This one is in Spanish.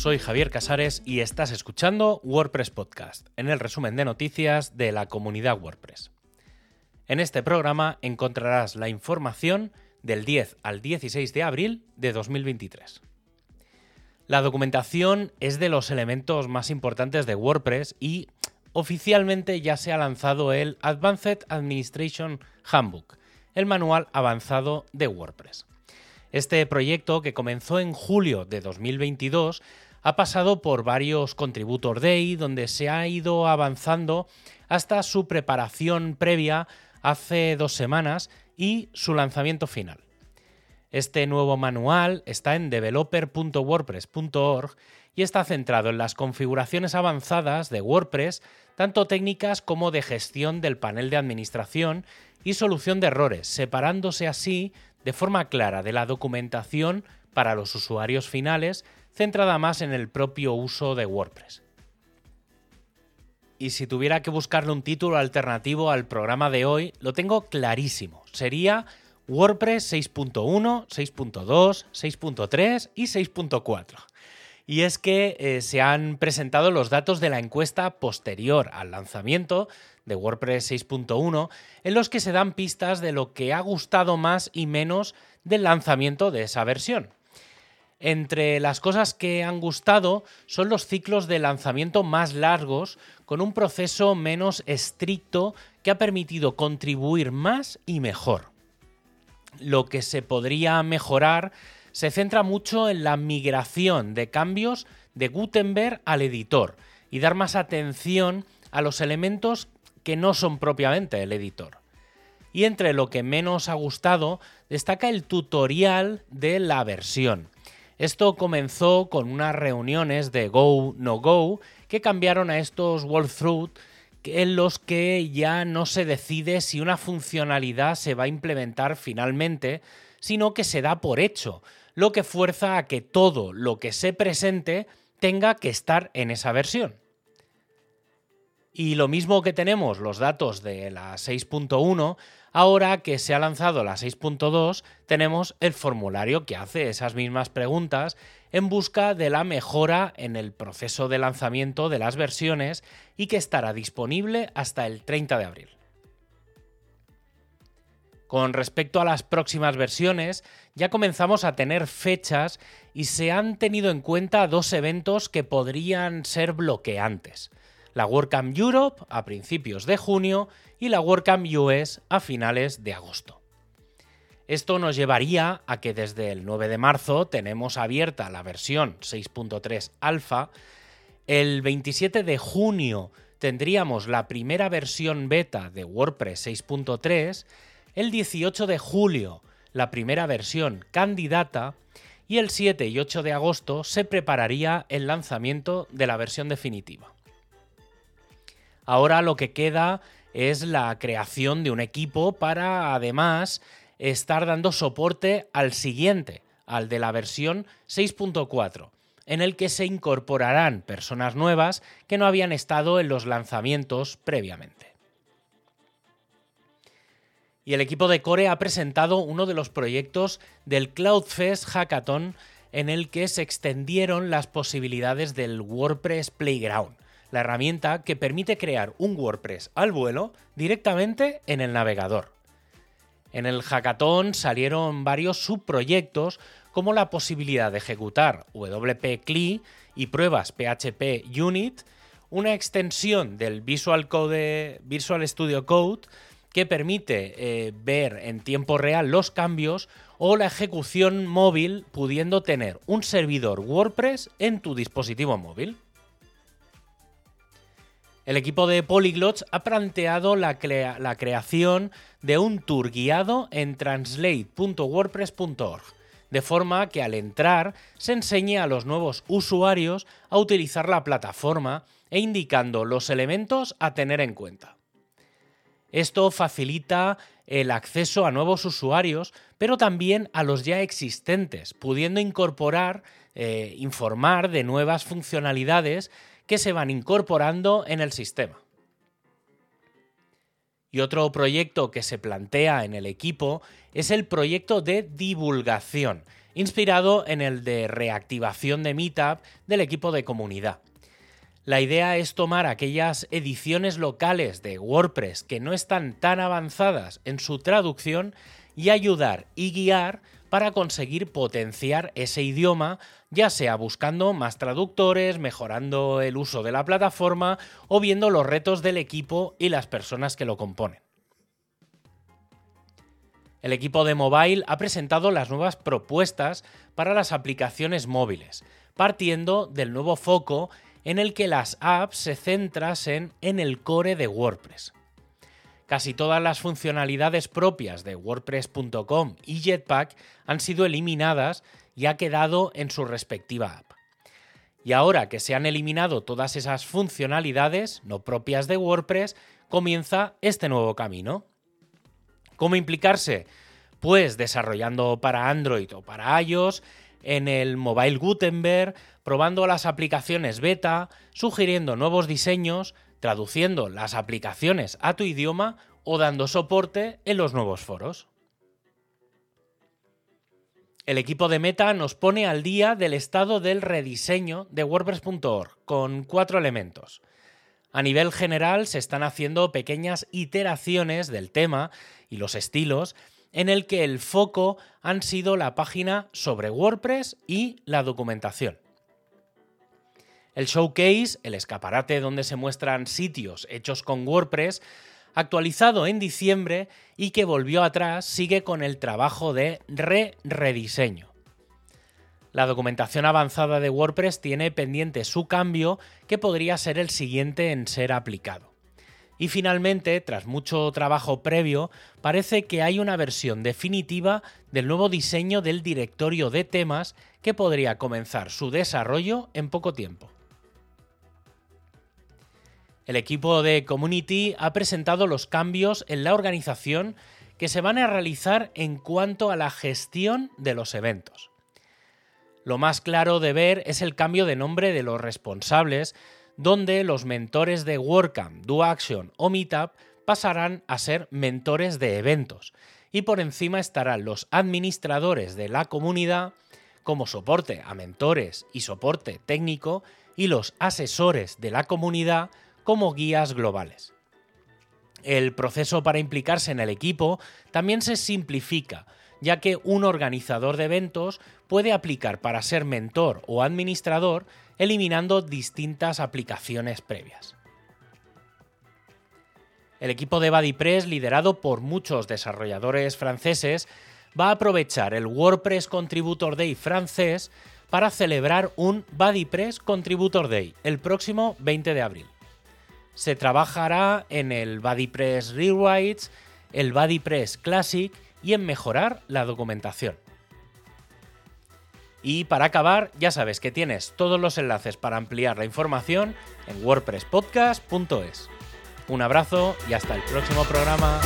soy Javier Casares y estás escuchando WordPress Podcast, en el resumen de noticias de la comunidad WordPress. En este programa encontrarás la información del 10 al 16 de abril de 2023. La documentación es de los elementos más importantes de WordPress y oficialmente ya se ha lanzado el Advanced Administration Handbook, el manual avanzado de WordPress. Este proyecto, que comenzó en julio de 2022, ha pasado por varios Contributor Day, donde se ha ido avanzando hasta su preparación previa hace dos semanas y su lanzamiento final. Este nuevo manual está en developer.wordpress.org y está centrado en las configuraciones avanzadas de WordPress, tanto técnicas como de gestión del panel de administración y solución de errores, separándose así de forma clara de la documentación para los usuarios finales, centrada más en el propio uso de WordPress. Y si tuviera que buscarle un título alternativo al programa de hoy, lo tengo clarísimo. Sería WordPress 6.1, 6.2, 6.3 y 6.4. Y es que eh, se han presentado los datos de la encuesta posterior al lanzamiento de WordPress 6.1, en los que se dan pistas de lo que ha gustado más y menos del lanzamiento de esa versión. Entre las cosas que han gustado son los ciclos de lanzamiento más largos, con un proceso menos estricto que ha permitido contribuir más y mejor. Lo que se podría mejorar se centra mucho en la migración de cambios de Gutenberg al editor y dar más atención a los elementos que no son propiamente el editor. Y entre lo que menos ha gustado destaca el tutorial de la versión. Esto comenzó con unas reuniones de Go No Go que cambiaron a estos walkthrough en los que ya no se decide si una funcionalidad se va a implementar finalmente, sino que se da por hecho, lo que fuerza a que todo lo que se presente tenga que estar en esa versión. Y lo mismo que tenemos los datos de la 6.1, ahora que se ha lanzado la 6.2, tenemos el formulario que hace esas mismas preguntas en busca de la mejora en el proceso de lanzamiento de las versiones y que estará disponible hasta el 30 de abril. Con respecto a las próximas versiones, ya comenzamos a tener fechas y se han tenido en cuenta dos eventos que podrían ser bloqueantes la WordCamp Europe a principios de junio y la WordCamp US a finales de agosto. Esto nos llevaría a que desde el 9 de marzo tenemos abierta la versión 6.3 alfa, el 27 de junio tendríamos la primera versión beta de WordPress 6.3, el 18 de julio la primera versión candidata y el 7 y 8 de agosto se prepararía el lanzamiento de la versión definitiva. Ahora lo que queda es la creación de un equipo para además estar dando soporte al siguiente, al de la versión 6.4, en el que se incorporarán personas nuevas que no habían estado en los lanzamientos previamente. Y el equipo de Core ha presentado uno de los proyectos del CloudFest Hackathon en el que se extendieron las posibilidades del WordPress Playground la herramienta que permite crear un WordPress al vuelo directamente en el navegador. En el hackathon salieron varios subproyectos como la posibilidad de ejecutar WP CLI y pruebas PHP Unit, una extensión del Visual, Code, Visual Studio Code que permite eh, ver en tiempo real los cambios o la ejecución móvil pudiendo tener un servidor WordPress en tu dispositivo móvil. El equipo de Polyglots ha planteado la, creación de un tour guiado en translate.wordpress.org, de forma que al entrar se enseñe a los nuevos usuarios a utilizar la plataforma e indicando los elementos a tener en cuenta. Esto facilita el acceso a nuevos usuarios, pero también a los ya existentes, pudiendo incorporar, eh, informar de nuevas funcionalidades que se van incorporando en el sistema. Y otro proyecto que se plantea en el equipo es el proyecto de divulgación, inspirado en el de reactivación de Meetup del equipo de comunidad. La idea es tomar aquellas ediciones locales de WordPress que no están tan avanzadas en su traducción y ayudar y guiar para conseguir potenciar ese idioma, ya sea buscando más traductores, mejorando el uso de la plataforma o viendo los retos del equipo y las personas que lo componen. El equipo de mobile ha presentado las nuevas propuestas para las aplicaciones móviles, partiendo del nuevo foco en el que las apps se centrasen en el core de WordPress. Casi todas las funcionalidades propias de WordPress.com y Jetpack han sido eliminadas y ha quedado en su respectiva app. Y ahora que se han eliminado todas esas funcionalidades no propias de WordPress, comienza este nuevo camino. ¿Cómo implicarse? Pues desarrollando para Android o para iOS, en el Mobile Gutenberg, probando las aplicaciones beta, sugiriendo nuevos diseños, traduciendo las aplicaciones a tu idioma o dando soporte en los nuevos foros. El equipo de Meta nos pone al día del estado del rediseño de WordPress.org con cuatro elementos. A nivel general se están haciendo pequeñas iteraciones del tema y los estilos en el que el foco han sido la página sobre WordPress y la documentación. El showcase, el escaparate donde se muestran sitios hechos con WordPress, actualizado en diciembre y que volvió atrás, sigue con el trabajo de re-rediseño. La documentación avanzada de WordPress tiene pendiente su cambio que podría ser el siguiente en ser aplicado. Y finalmente, tras mucho trabajo previo, parece que hay una versión definitiva del nuevo diseño del directorio de temas que podría comenzar su desarrollo en poco tiempo. El equipo de Community ha presentado los cambios en la organización que se van a realizar en cuanto a la gestión de los eventos. Lo más claro de ver es el cambio de nombre de los responsables donde los mentores de WordCamp, DoAction o Meetup pasarán a ser mentores de eventos y por encima estarán los administradores de la comunidad como soporte a mentores y soporte técnico y los asesores de la comunidad como guías globales. El proceso para implicarse en el equipo también se simplifica, ya que un organizador de eventos puede aplicar para ser mentor o administrador eliminando distintas aplicaciones previas. El equipo de BuddyPress, liderado por muchos desarrolladores franceses, va a aprovechar el WordPress Contributor Day francés para celebrar un BuddyPress Contributor Day el próximo 20 de abril. Se trabajará en el BuddyPress Rewrites, el BuddyPress Classic y en mejorar la documentación. Y para acabar, ya sabes que tienes todos los enlaces para ampliar la información en wordpresspodcast.es. Un abrazo y hasta el próximo programa.